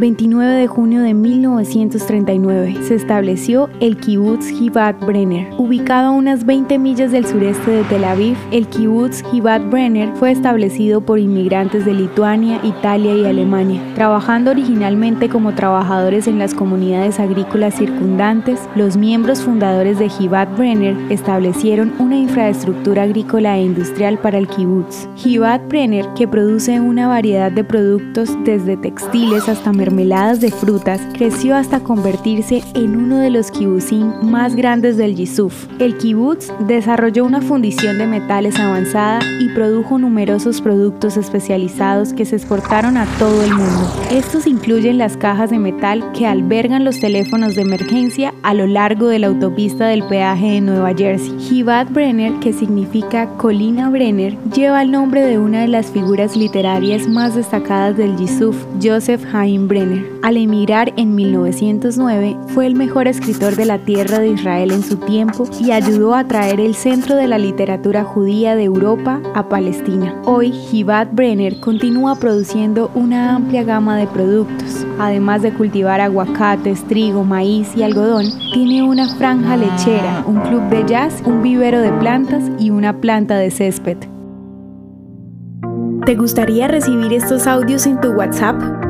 29 de junio de 1939, se estableció el kibbutz Givat Brenner. Ubicado a unas 20 millas del sureste de Tel Aviv, el kibbutz Givat Brenner fue establecido por inmigrantes de Lituania, Italia y Alemania. Trabajando originalmente como trabajadores en las comunidades agrícolas circundantes, los miembros fundadores de Givat Brenner establecieron una infraestructura agrícola e industrial para el kibbutz. Givat Brenner, que produce una variedad de productos desde textiles hasta mermeladas de frutas, creció hasta convertirse en uno de los kibbutzim más grandes del Yisuf. El kibutz desarrolló una fundición de metales avanzada y produjo numerosos productos especializados que se exportaron a todo el mundo. Estos incluyen las cajas de metal que albergan los teléfonos de emergencia a lo largo de la autopista del peaje de Nueva Jersey. Givat Brenner, que significa colina Brenner, lleva el nombre de una de las figuras literarias más destacadas del Yisuf, Joseph Haim Al emigrar en 1909, fue el mejor escritor de la tierra de Israel en su tiempo y ayudó a traer el centro de la literatura judía de Europa a Palestina. Hoy, Givat Brenner continúa produciendo una amplia gama de productos. Además de cultivar aguacates, trigo, maíz y algodón, tiene una franja lechera, un club de jazz, un vivero de plantas y una planta de césped. ¿Te gustaría recibir estos audios en tu WhatsApp?